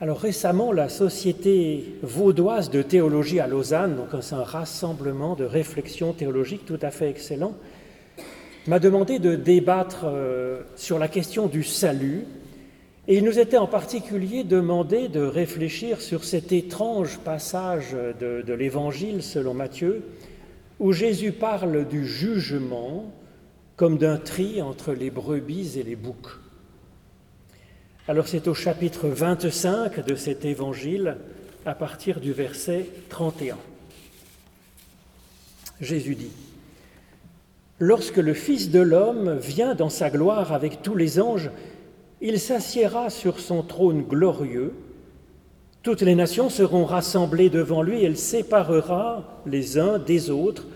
Récemment, la Société vaudoise de théologie à Lausanne, donc c'est un rassemblement de réflexions théologiques tout à fait excellent, m'a demandé de débattre euh, sur la question du salut. Et il nous était en particulier demandé de réfléchir sur cet étrange passage de l'Évangile selon Matthieu, où Jésus parle du jugement comme d'un tri entre les brebis et les boucs. Alors c'est au chapitre 25 de cet évangile, à partir du verset 31. Jésus dit, Lorsque le Fils de l'homme vient dans sa gloire avec tous les anges, il s'assiera sur son trône glorieux, toutes les nations seront rassemblées devant lui, il séparera les uns des autres,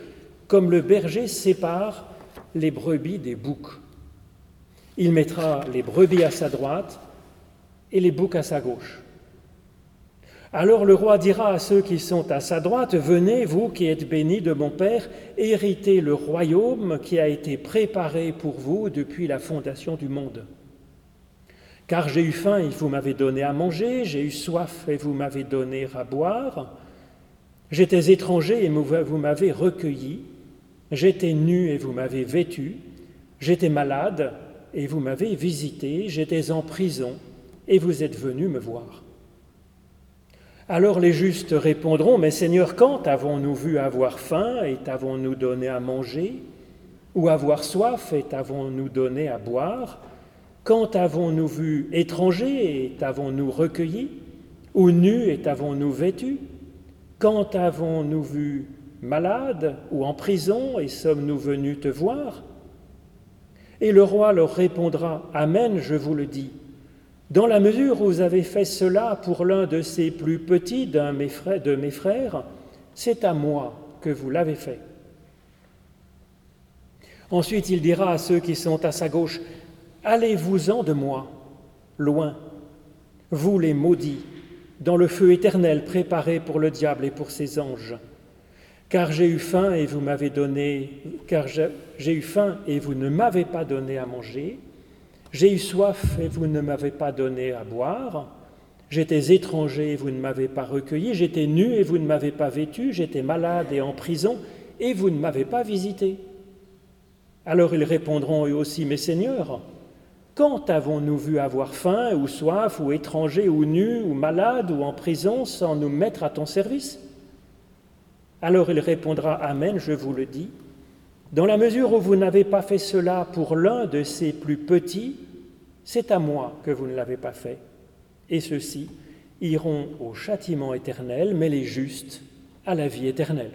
comme le berger sépare les brebis des boucs. Il mettra les brebis à sa droite et les boucs à sa gauche. Alors le roi dira à ceux qui sont à sa droite, Venez, vous qui êtes bénis de mon Père, héritez le royaume qui a été préparé pour vous depuis la fondation du monde. Car j'ai eu faim et vous m'avez donné à manger, j'ai eu soif et vous m'avez donné à boire, j'étais étranger et vous m'avez recueilli, j'étais nu et vous m'avez vêtu, j'étais malade et vous m'avez visité, j'étais en prison et vous êtes venu me voir. Alors les justes répondront, Mais Seigneur, quand avons-nous vu avoir faim et t'avons-nous donné à manger? Ou avoir soif et t'avons-nous donné à boire? Quand avons-nous vu étranger et t'avons-nous recueilli? Ou nu et t'avons-nous vêtu Quand avons-nous vu malade ou en prison et sommes-nous venus te voir? Et le roi leur répondra, Amen, je vous le dis. Dans la mesure où vous avez fait cela pour l'un de ces plus petits de mes frères, c'est à moi que vous l'avez fait. Ensuite, il dira à ceux qui sont à sa gauche, Allez-vous-en de moi, loin, vous les maudits, dans le feu éternel préparé pour le diable et pour ses anges. Car j'ai eu faim et vous m'avez donné, car j'ai eu faim et vous ne m'avez pas donné à manger. J'ai eu soif et vous ne m'avez pas donné à boire. J'étais étranger et vous ne m'avez pas recueilli. J'étais nu et vous ne m'avez pas vêtu. J'étais malade et en prison et vous ne m'avez pas visité. Alors ils répondront eux aussi, Mes seigneurs, quand avons-nous vu avoir faim ou soif ou étranger ou nu ou malade ou en prison sans nous mettre à ton service? Alors il répondra, Amen, je vous le dis. Dans la mesure où vous n'avez pas fait cela pour l'un de ces plus petits, c'est à moi que vous ne l'avez pas fait. Et ceux-ci iront au châtiment éternel, mais les justes à la vie éternelle.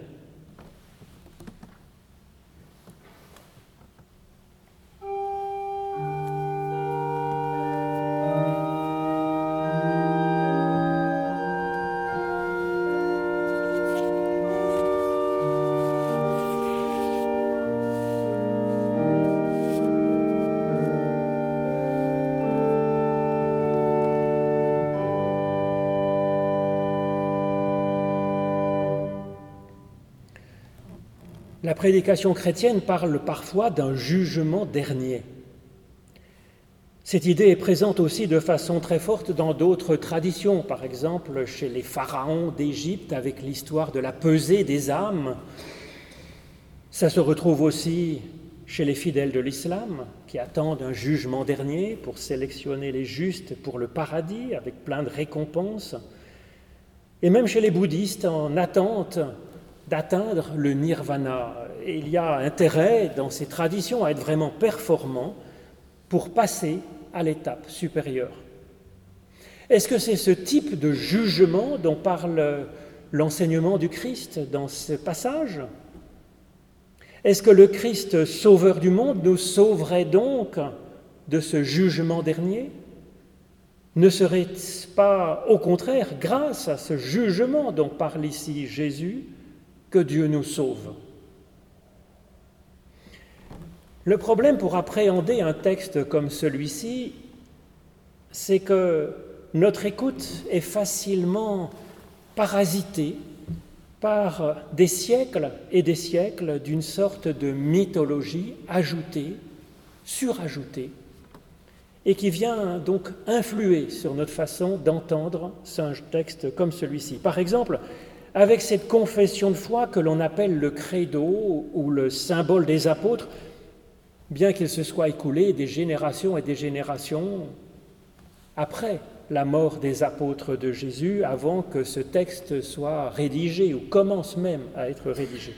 Prédication chrétienne parle parfois d'un jugement dernier. Cette idée est présente aussi de façon très forte dans d'autres traditions, par exemple chez les pharaons d'Égypte avec l'histoire de la pesée des âmes. Ça se retrouve aussi chez les fidèles de l'islam qui attendent un jugement dernier pour sélectionner les justes pour le paradis avec plein de récompenses. Et même chez les bouddhistes en attente d'atteindre le nirvana. Il y a intérêt dans ces traditions à être vraiment performant pour passer à l'étape supérieure. Est-ce que c'est ce type de jugement dont parle l'enseignement du Christ dans ce passage? Est-ce que le Christ, sauveur du monde, nous sauverait donc de ce jugement dernier? Ne serait-ce pas au contraire grâce à ce jugement dont parle ici Jésus? Que Dieu nous sauve. Le problème pour appréhender un texte comme celui-ci, c'est que notre écoute est facilement parasitée par des siècles et des siècles d'une sorte de mythologie ajoutée, surajoutée, et qui vient donc influer sur notre façon d'entendre un texte comme celui-ci. Par exemple, avec cette confession de foi que l'on appelle le credo ou le symbole des apôtres, bien qu'il se soit écoulé des générations et des générations après la mort des apôtres de Jésus, avant que ce texte soit rédigé ou commence même à être rédigé.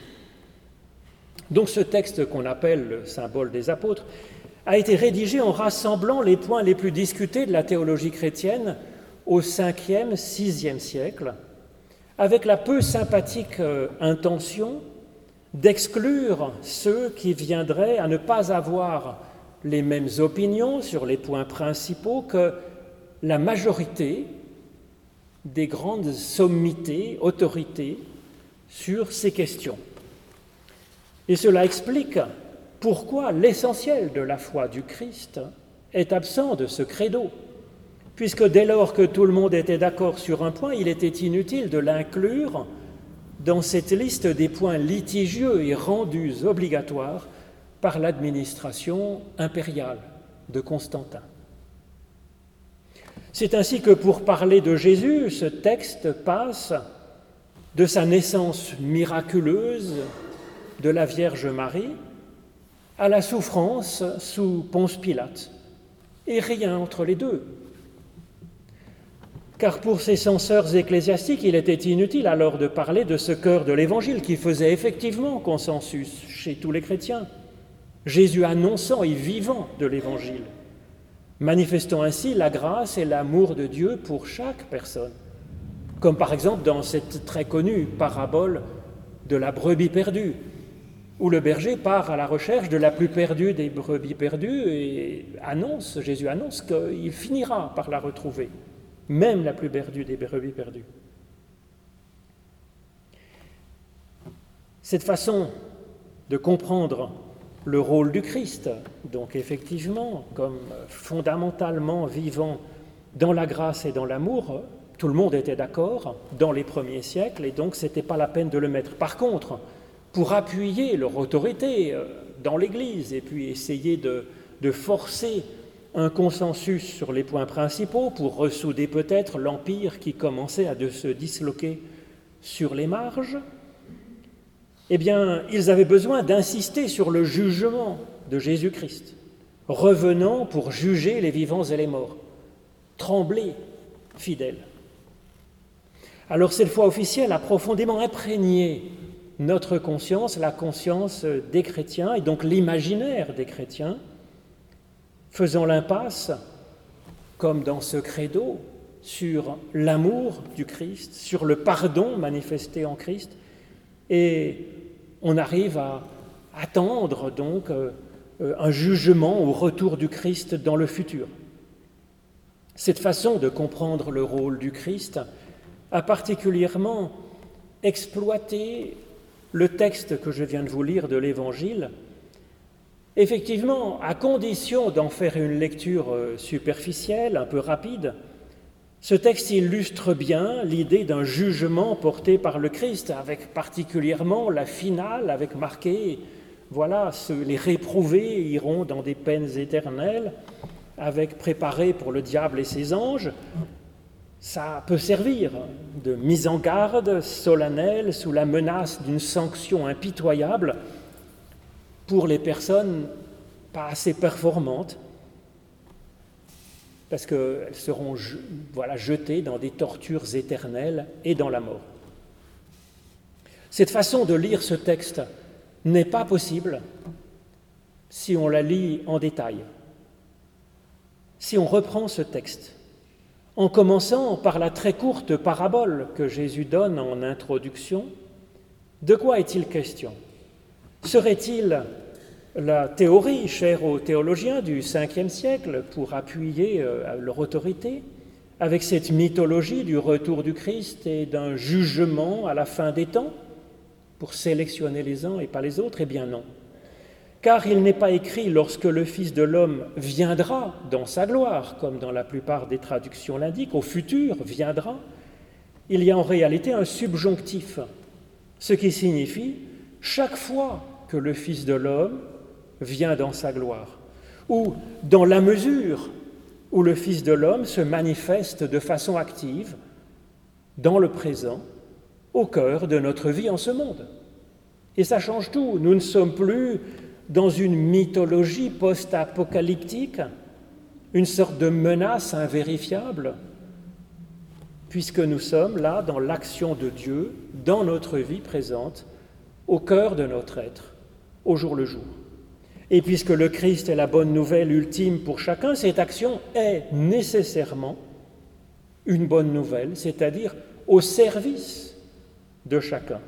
Donc ce texte qu'on appelle le symbole des apôtres a été rédigé en rassemblant les points les plus discutés de la théologie chrétienne au 5e, 6e siècle, avec la peu sympathique euh, intention d'exclure ceux qui viendraient à ne pas avoir les mêmes opinions sur les points principaux que la majorité des grandes sommités, autorités sur ces questions. Et cela explique pourquoi l'essentiel de la foi du Christ est absent de ce credo, puisque dès lors que tout le monde était d'accord sur un point, il était inutile de l'inclure dans cette liste des points litigieux et rendus obligatoires par l'administration impériale de Constantin. C'est ainsi que pour parler de Jésus, ce texte passe de sa naissance miraculeuse de la Vierge Marie à la souffrance sous Ponce Pilate, et rien entre les deux. Car pour ces censeurs ecclésiastiques, il était inutile alors de parler de ce cœur de l'Évangile qui faisait effectivement consensus chez tous les chrétiens, Jésus annonçant et vivant de l'Évangile, manifestant ainsi la grâce et l'amour de Dieu pour chaque personne, comme par exemple dans cette très connue parabole de la brebis perdue, où le berger part à la recherche de la plus perdue des brebis perdues et annonce, Jésus annonce qu'il finira par la retrouver, même la plus perdue des brebis perdues. Cette façon de comprendre le rôle du Christ, donc effectivement, comme fondamentalement vivant dans la grâce et dans l'amour, tout le monde était d'accord dans les premiers siècles, et donc ce n'était pas la peine de le mettre. Par contre, pour appuyer leur autorité euh, dans l'Église et puis essayer de, forcer un consensus sur les points principaux pour ressouder peut-être l'empire qui commençait à se disloquer sur les marges, eh bien, ils avaient besoin d'insister sur le jugement de Jésus-Christ, revenant pour juger les vivants et les morts. Tremblez, fidèles. Alors cette foi officielle a profondément imprégné notre conscience, la conscience des chrétiens et donc l'imaginaire des chrétiens, faisant l'impasse, comme dans ce credo, sur l'amour du Christ, sur le pardon manifesté en Christ, et on arrive à attendre donc euh, un jugement au retour du Christ dans le futur. Cette façon de comprendre le rôle du Christ a particulièrement exploité le texte que je viens de vous lire de l'Évangile, effectivement, à condition d'en faire une lecture euh, superficielle, un peu rapide, ce texte illustre bien l'idée d'un jugement porté par le Christ, avec particulièrement la finale, avec marqué, voilà, les réprouvés iront dans des peines éternelles, avec préparé pour le diable et ses anges, ça peut servir de mise en garde solennelle sous la menace d'une sanction impitoyable pour les personnes pas assez performantes, parce qu'elles seront voilà, jetées dans des tortures éternelles et dans la mort. Cette façon de lire ce texte n'est pas possible si on la lit en détail. Si on reprend ce texte en commençant par la très courte parabole que Jésus donne en introduction, de quoi est-il question? Serait-il la théorie chère aux théologiens du 5 siècle pour appuyer euh, leur autorité, avec cette mythologie du retour du Christ et d'un jugement à la fin des temps, pour sélectionner les uns et pas les autres Eh bien non. Car il n'est pas écrit lorsque le Fils de l'homme viendra dans sa gloire, comme dans la plupart des traductions l'indiquent, au futur viendra, il y a en réalité un subjonctif, ce qui signifie chaque fois que le Fils de l'homme vient dans sa gloire, ou dans la mesure où le Fils de l'homme se manifeste de façon active, dans le présent, au cœur de notre vie en ce monde. Et ça change tout. Nous ne sommes plus dans une mythologie post-apocalyptique, une sorte de menace invérifiable, puisque nous sommes là dans l'action de Dieu, dans notre vie présente, au cœur de notre être, au jour le jour. Et puisque le Christ est la bonne nouvelle ultime pour chacun, cette action est nécessairement une bonne nouvelle, c'est-à-dire au service de chacun,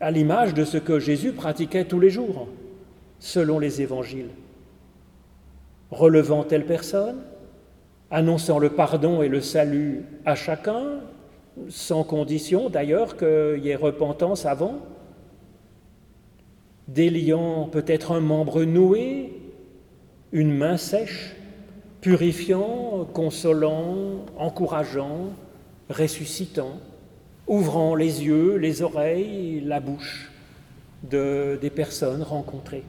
à l'image de ce que Jésus pratiquait tous les jours, selon les évangiles. Relevant telle personne, annonçant le pardon et le salut à chacun, sans condition d'ailleurs qu'il y ait repentance avant, déliant peut-être un membre noué, une main sèche, purifiant, consolant, encourageant, ressuscitant, ouvrant les yeux, les oreilles, la bouche de, des personnes rencontrées.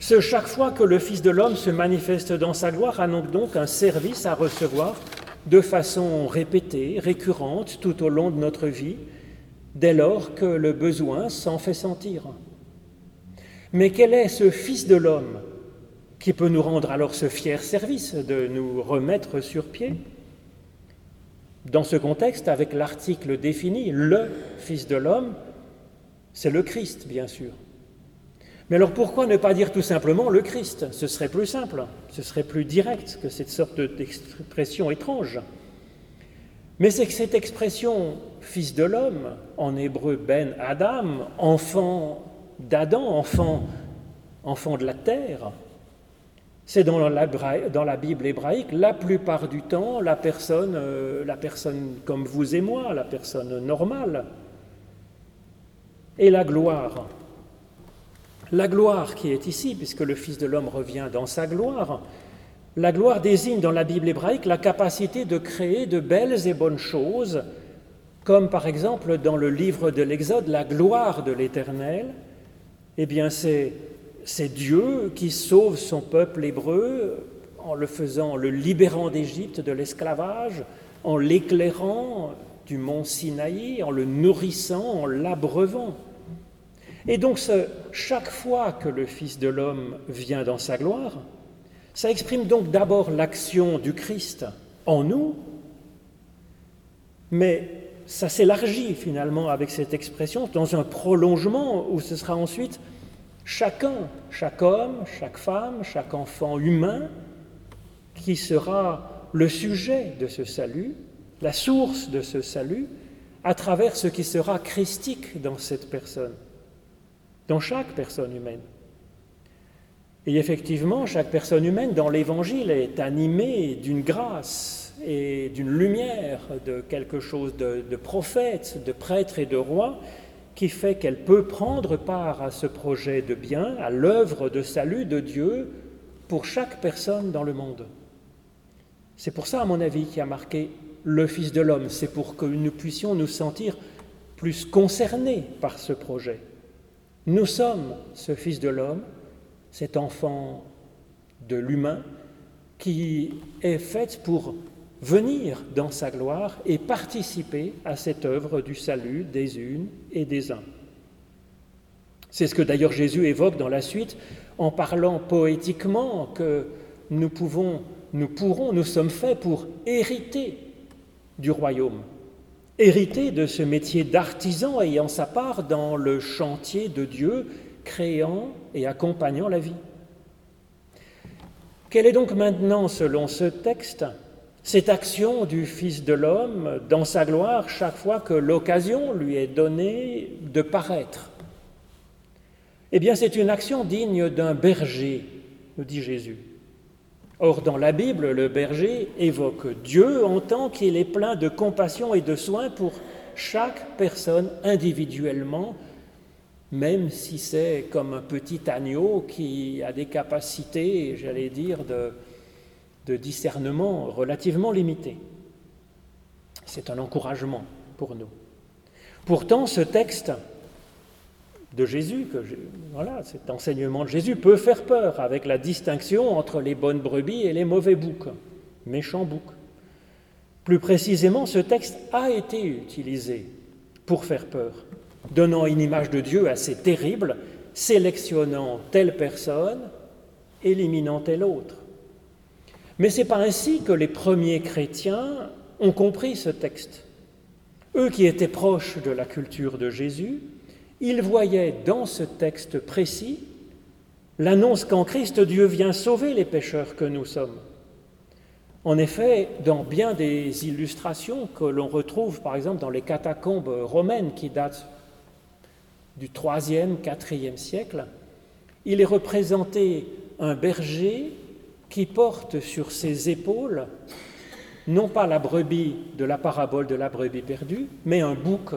Ce chaque fois que le Fils de l'homme se manifeste dans sa gloire a donc un service à recevoir de façon répétée, récurrente tout au long de notre vie, dès lors que le besoin s'en fait sentir. Mais quel est ce Fils de l'homme qui peut nous rendre alors ce fier service de nous remettre sur pied? Dans ce contexte, avec l'article défini, le Fils de l'homme, c'est le Christ, bien sûr. Mais alors pourquoi ne pas dire tout simplement le Christ? Ce serait plus simple, ce serait plus direct que cette sorte d'expression étrange. Mais c'est que cette expression fils de l'homme, en hébreu ben Adam, enfant d'Adam, enfant, enfant de la terre, c'est dans la, Bible hébraïque la plupart du temps la personne, euh, la personne comme vous et moi, la personne normale. Et la gloire, la gloire qui est ici, puisque le Fils de l'homme revient dans sa gloire, la gloire désigne dans la Bible hébraïque la capacité de créer de belles et bonnes choses, comme par exemple dans le livre de l'Exode, la gloire de l'Éternel. Eh bien, c'est, Dieu qui sauve son peuple hébreu en le faisant, le libérant d'Égypte de l'esclavage, en l'éclairant du mont Sinaï, en le nourrissant, en l'abreuvant. Et donc chaque fois que le Fils de l'homme vient dans sa gloire, ça exprime donc d'abord l'action du Christ en nous, mais ça s'élargit finalement avec cette expression dans un prolongement où ce sera ensuite chacun, chaque homme, chaque femme, chaque enfant humain qui sera le sujet de ce salut, la source de ce salut, à travers ce qui sera christique dans cette personne dans chaque personne humaine. Et effectivement, chaque personne humaine dans l'Évangile est animée d'une grâce et d'une lumière, de quelque chose de, prophète, de prêtre et de roi, qui fait qu'elle peut prendre part à ce projet de bien, à l'œuvre de salut de Dieu pour chaque personne dans le monde. C'est pour ça, à mon avis, qui a marqué le Fils de l'homme. C'est pour que nous puissions nous sentir plus concernés par ce projet. Nous sommes ce Fils de l'homme, cet enfant de l'humain, qui est fait pour venir dans sa gloire et participer à cette œuvre du salut des unes et des uns. C'est ce que d'ailleurs Jésus évoque dans la suite en parlant poétiquement que nous pouvons, nous pourrons, nous sommes faits pour hériter du royaume hérité de ce métier d'artisan ayant sa part dans le chantier de Dieu, créant et accompagnant la vie. Quelle est donc maintenant, selon ce texte, cette action du Fils de l'homme dans sa gloire chaque fois que l'occasion lui est donnée de paraître Eh bien, c'est une action digne d'un berger, nous dit Jésus. Or, dans la Bible, le berger évoque Dieu en tant qu'il est plein de compassion et de soins pour chaque personne individuellement, même si c'est comme un petit agneau qui a des capacités, j'allais dire, de, de discernement relativement limitées. C'est un encouragement pour nous. Pourtant, ce texte de Jésus, voilà, cet enseignement de Jésus peut faire peur avec la distinction entre les bonnes brebis et les mauvais boucs, méchants boucs. Plus précisément, ce texte a été utilisé pour faire peur, donnant une image de Dieu assez terrible, sélectionnant telle personne, éliminant telle autre. Mais ce n'est pas ainsi que les premiers chrétiens ont compris ce texte. Eux qui étaient proches de la culture de Jésus, ils voyaient dans ce texte précis l'annonce qu'en Christ Dieu vient sauver les pécheurs que nous sommes. En effet, dans bien des illustrations que l'on retrouve par exemple dans les catacombes romaines qui datent du 3e, 4e siècle, il est représenté un berger qui porte sur ses épaules non pas la brebis de la parabole de la brebis perdue, mais un bouc.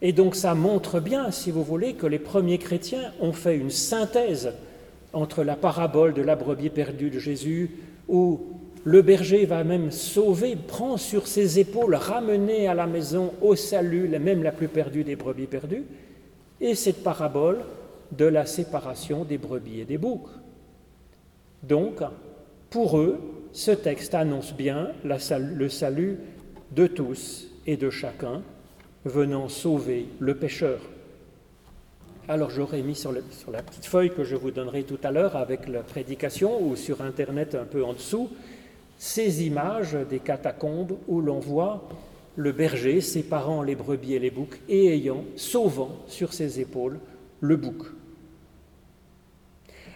Et donc ça montre bien, si vous voulez, que les premiers chrétiens ont fait une synthèse entre la parabole de la brebis perdue de Jésus, où le berger va même sauver, prend sur ses épaules, ramener à la maison au salut, même la plus perdue des brebis perdues, et cette parabole de la séparation des brebis et des boucs. Donc, pour eux, ce texte annonce bien le salut de tous et de chacun, venant sauver le pécheur. Alors j'aurais mis sur, la petite feuille que je vous donnerai tout à l'heure avec la prédication ou sur Internet un peu en dessous, ces images des catacombes où l'on voit le berger séparant les brebis et les boucs et ayant, sauvant sur ses épaules le bouc.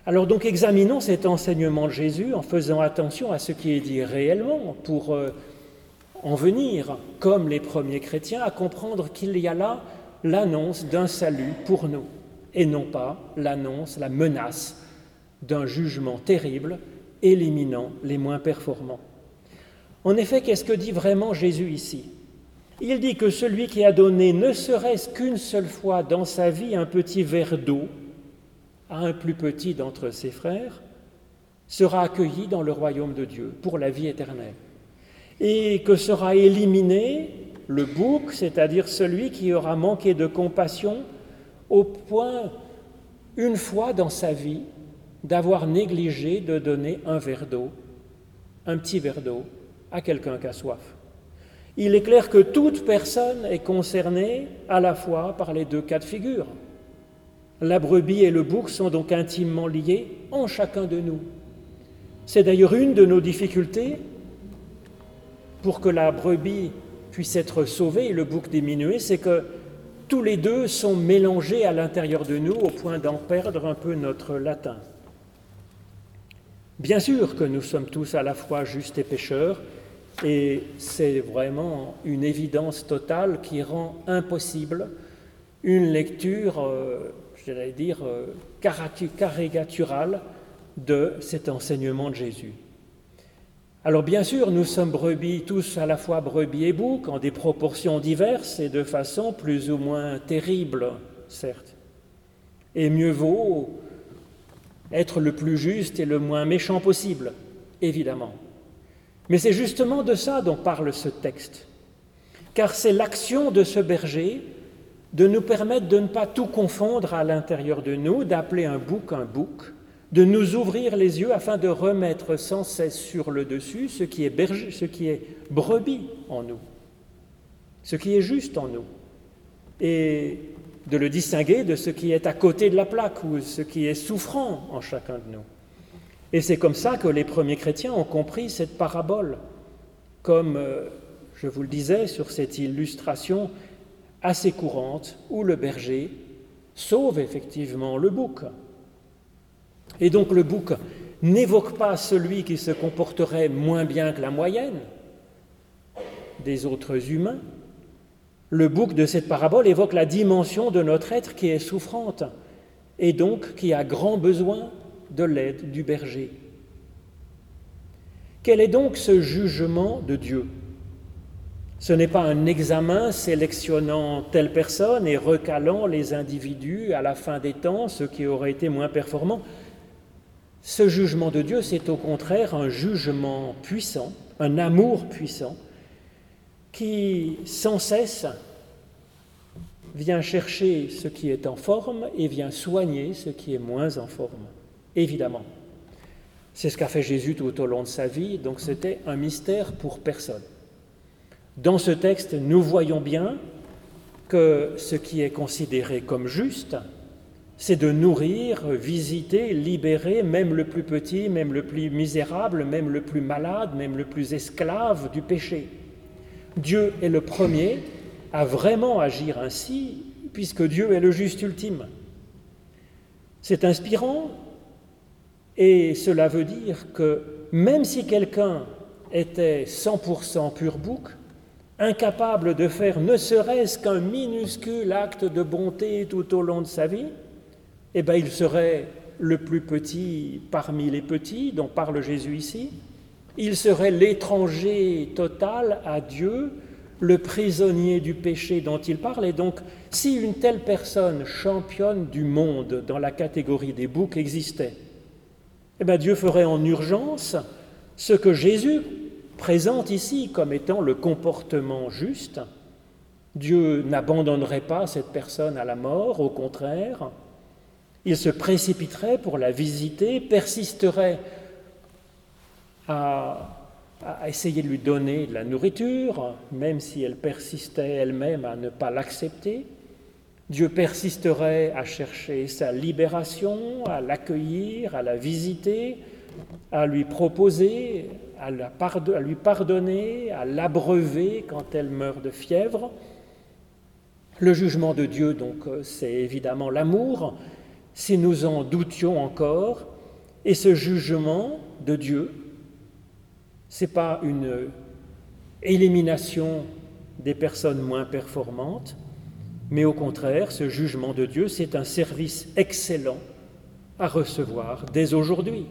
Alors donc examinons cet enseignement de Jésus en faisant attention à ce qui est dit réellement pour euh, en venir, comme les premiers chrétiens, à comprendre qu'il y a là l'annonce d'un salut pour nous et non pas l'annonce, la menace d'un jugement terrible éliminant les moins performants. En effet, qu'est-ce que dit vraiment Jésus ici? Il dit que celui qui a donné ne serait-ce qu'une seule fois dans sa vie un petit verre d'eau un plus petit d'entre ses frères, sera accueilli dans le royaume de Dieu pour la vie éternelle. Et que sera éliminé le bouc, c'est-à-dire celui qui aura manqué de compassion au point, une fois dans sa vie, d'avoir négligé de donner un verre d'eau, un petit verre d'eau, à quelqu'un qui a soif. Il est clair que toute personne est concernée à la fois par les deux cas de figure. La brebis et le bouc sont donc intimement liés en chacun de nous. C'est d'ailleurs une de nos difficultés pour que la brebis puisse être sauvée et le bouc diminué, c'est que tous les deux sont mélangés à l'intérieur de nous au point d'en perdre un peu notre latin. Bien sûr que nous sommes tous à la fois justes et pécheurs, et c'est vraiment une évidence totale qui rend impossible une lecture euh, j'allais dire, euh, caricatural de cet enseignement de Jésus. Alors bien sûr, nous sommes brebis, tous à la fois brebis et boucs, en des proportions diverses et de façon plus ou moins terrible, certes. Et mieux vaut être le plus juste et le moins méchant possible, évidemment. Mais c'est justement de ça dont parle ce texte, car c'est l'action de ce berger de nous permettre de ne pas tout confondre à l'intérieur de nous, d'appeler un bouc un bouc, de nous ouvrir les yeux afin de remettre sans cesse sur le dessus ce qui est, brebis en nous, ce qui est juste en nous, et de le distinguer de ce qui est à côté de la plaque ou ce qui est souffrant en chacun de nous. Et c'est comme ça que les premiers chrétiens ont compris cette parabole, comme euh, je vous le disais sur cette illustration assez courante où le berger sauve effectivement le bouc. Et donc le bouc n'évoque pas celui qui se comporterait moins bien que la moyenne des autres humains. Le bouc de cette parabole évoque la dimension de notre être qui est souffrante et donc qui a grand besoin de l'aide du berger. Quel est donc ce jugement de Dieu? Ce n'est pas un examen sélectionnant telle personne et recalant les individus à la fin des temps, ceux qui auraient été moins performants. Ce jugement de Dieu, c'est au contraire un jugement puissant, un amour puissant, qui sans cesse vient chercher ce qui est en forme et vient soigner ce qui est moins en forme, évidemment. C'est ce qu'a fait Jésus tout au long de sa vie, donc c'était un mystère pour personne. Dans ce texte, nous voyons bien que ce qui est considéré comme juste, c'est de nourrir, visiter, libérer même le plus petit, même le plus misérable, même le plus malade, même le plus esclave du péché. Dieu est le premier à vraiment agir ainsi, puisque Dieu est le juste ultime. C'est inspirant, et cela veut dire que même si quelqu'un était 100% pur bouc, incapable de faire ne serait-ce qu'un minuscule acte de bonté tout au long de sa vie, eh bien, il serait le plus petit parmi les petits, dont parle Jésus ici. Il serait l'étranger total à Dieu, le prisonnier du péché dont il parle. Et donc, si une telle personne championne du monde dans la catégorie des boucs existait, eh bien, Dieu ferait en urgence ce que Jésus présente ici comme étant le comportement juste. Dieu n'abandonnerait pas cette personne à la mort, au contraire, il se précipiterait pour la visiter, persisterait à, essayer de lui donner de la nourriture, même si elle persistait elle-même à ne pas l'accepter. Dieu persisterait à chercher sa libération, à l'accueillir, à la visiter, à lui proposer, à, lui pardonner, à l'abreuver quand elle meurt de fièvre. Le jugement de Dieu, donc, euh, c'est évidemment l'amour, si nous en doutions encore, et ce jugement de Dieu, ce n'est pas une élimination des personnes moins performantes, mais au contraire, ce jugement de Dieu, c'est un service excellent à recevoir dès aujourd'hui.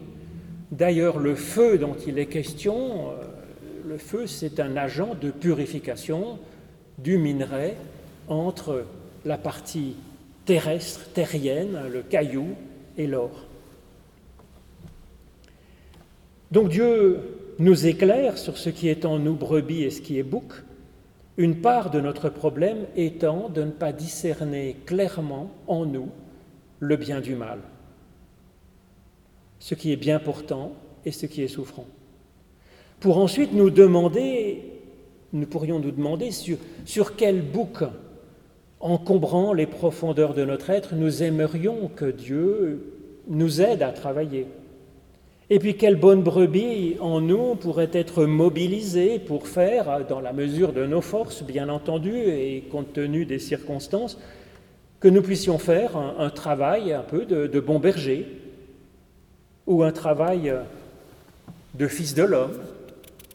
D'ailleurs, le feu dont il est question, euh, le feu, c'est un agent de purification du minerai entre la partie terrestre, terrienne, le caillou et l'or. Donc Dieu nous éclaire sur ce qui est en nous brebis et ce qui est bouc, une part de notre problème étant de ne pas discerner clairement en nous le bien du mal, ce qui est bien portant et ce qui est souffrant. Pour ensuite nous demander, nous pourrions nous demander sur, quel bouc encombrant les profondeurs de notre être, nous aimerions que Dieu nous aide à travailler. Et puis quelle bonne brebis en nous pourrait être mobilisée pour faire, dans la mesure de nos forces, bien entendu, et compte tenu des circonstances, que nous puissions faire un, travail un peu de bon berger, ou un travail de fils de l'homme,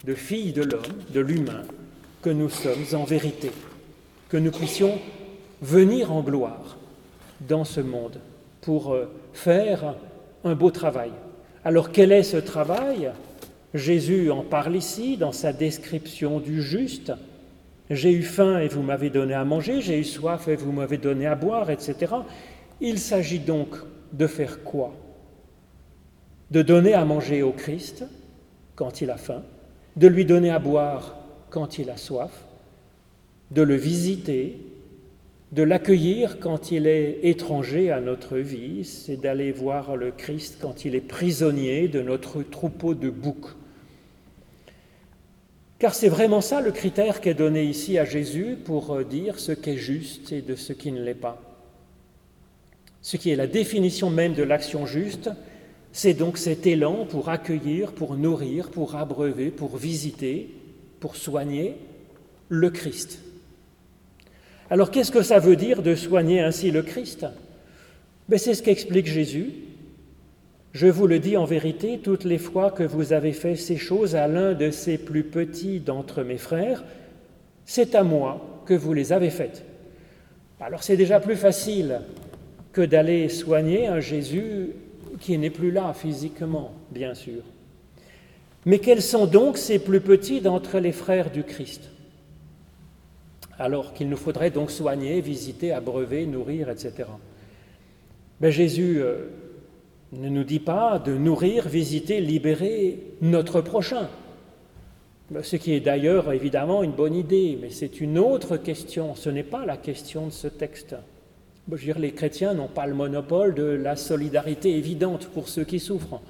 de fille de l'homme, de l'humain, que nous sommes en vérité, que nous puissions venir en gloire dans ce monde pour euh, faire un beau travail. Alors quel est ce travail? Jésus en parle ici dans sa description du juste. J'ai eu faim et vous m'avez donné à manger, j'ai eu soif et vous m'avez donné à boire, etc. Il s'agit donc de faire quoi? De donner à manger au Christ quand il a faim, de lui donner à boire quand il a soif, de le visiter de l'accueillir quand il est étranger à notre vie, c'est d'aller voir le Christ quand il est prisonnier de notre troupeau de boucs. Car c'est vraiment ça le critère qui est donné ici à Jésus pour dire ce qui est juste et de ce qui ne l'est pas. Ce qui est la définition même de l'action juste, c'est donc cet élan pour accueillir, pour nourrir, pour abreuver, pour visiter, pour soigner le Christ. Alors qu'est-ce que ça veut dire de soigner ainsi le Christ? Ben, C'est ce qu'explique Jésus. Je vous le dis en vérité, toutes les fois que vous avez fait ces choses à l'un de ces plus petits d'entre mes frères, c'est à moi que vous les avez faites. Alors c'est déjà plus facile que d'aller soigner un Jésus qui n'est plus là physiquement, bien sûr. Mais quels sont donc ces plus petits d'entre les frères du Christ? Alors qu'il nous faudrait donc soigner, visiter, abreuver, nourrir, etc. Mais Jésus euh, ne nous dit pas de nourrir, visiter, libérer notre prochain. Ce qui est d'ailleurs évidemment une bonne idée, mais c'est une autre question, ce n'est pas la question de ce texte. Je veux les chrétiens n'ont pas le monopole de la solidarité évidente pour ceux qui souffrent.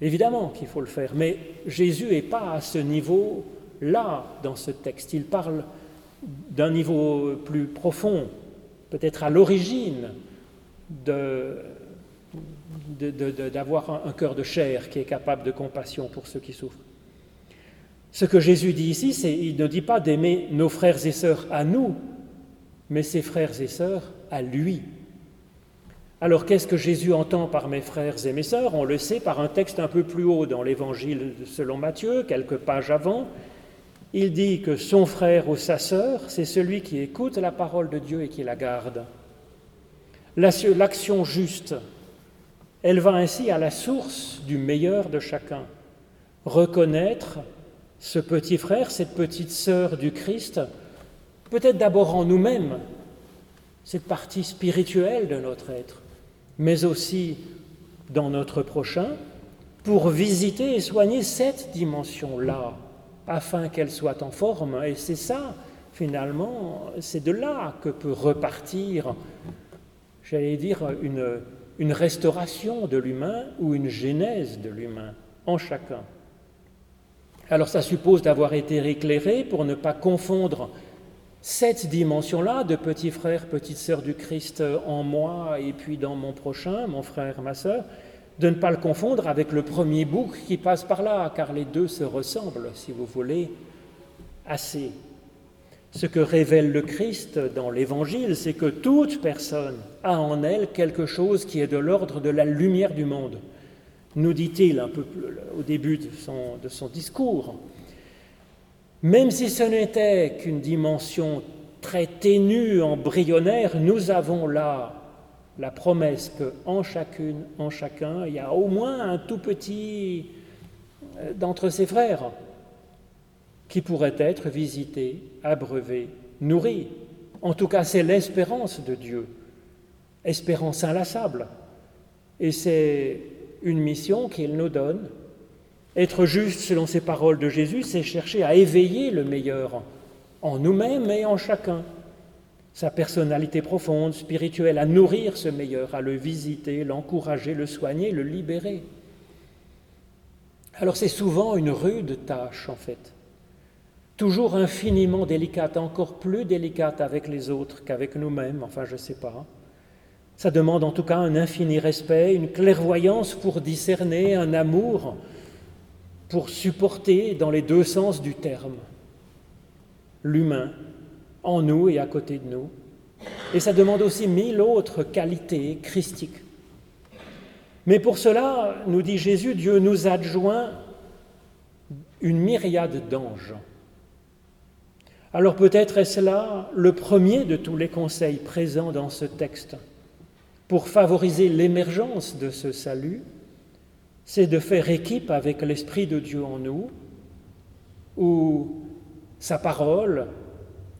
Évidemment qu'il faut le faire, mais Jésus n'est pas à ce niveau-là dans ce texte. Il parle d'un niveau plus profond, peut-être à l'origine d'avoir un cœur de chair qui est capable de compassion pour ceux qui souffrent. Ce que Jésus dit ici, c'est il ne dit pas d'aimer nos frères et sœurs à nous, mais ses frères et sœurs à lui. Alors qu'est-ce que Jésus entend par mes frères et mes sœurs? On le sait par un texte un peu plus haut dans l'Évangile selon Matthieu, quelques pages avant. Il dit que son frère ou sa sœur, c'est celui qui écoute la parole de Dieu et qui la garde. L'action juste, elle va ainsi à la source du meilleur de chacun. Reconnaître ce petit frère, cette petite sœur du Christ, peut-être d'abord en nous-mêmes, cette partie spirituelle de notre être, mais aussi dans notre prochain, pour visiter et soigner cette dimension-là, afin qu'elle soit en forme. Et c'est ça, finalement, c'est de là que peut repartir, j'allais dire, une, restauration de l'humain ou une genèse de l'humain en chacun. Alors ça suppose d'avoir été éclairé pour ne pas confondre cette dimension-là de petit frère, petite sœur du Christ en moi et puis dans mon prochain, mon frère, ma sœur, de ne pas le confondre avec le premier bouc qui passe par là, car les deux se ressemblent, si vous voulez, assez. Ce que révèle le Christ dans l'Évangile, c'est que toute personne a en elle quelque chose qui est de l'ordre de la lumière du monde nous dit-il un peu au début de son, de son discours. Même si ce n'était qu'une dimension très ténue, embryonnaire, nous avons là la promesse qu'en chacune, en chacun, il y a au moins un tout petit euh, d'entre ses frères qui pourrait être visité, abreuvé, nourri. En tout cas, c'est l'espérance de Dieu, espérance inlassable. Et c'est une mission qu'il nous donne. Être juste selon ces paroles de Jésus, c'est chercher à éveiller le meilleur en nous-mêmes et en chacun. Sa personnalité profonde, spirituelle, à nourrir ce meilleur, à le visiter, l'encourager, le soigner, le libérer. Alors c'est souvent une rude tâche en fait, toujours infiniment délicate, encore plus délicate avec les autres qu'avec nous-mêmes, enfin je ne sais pas. Ça demande en tout cas un infini respect, une clairvoyance pour discerner, un amour pour supporter dans les deux sens du terme l'humain en nous et à côté de nous. Et ça demande aussi mille autres qualités christiques. Mais pour cela, nous dit Jésus, Dieu nous adjoint une myriade d'anges. Alors peut-être est-ce là le premier de tous les conseils présents dans ce texte pour favoriser l'émergence de ce salut, c'est de faire équipe avec l'Esprit de Dieu en nous, ou sa parole,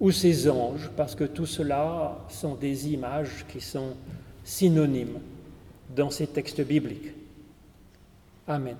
ou ses anges, parce que tout cela sont des images qui sont synonymes dans ces textes bibliques. Amen.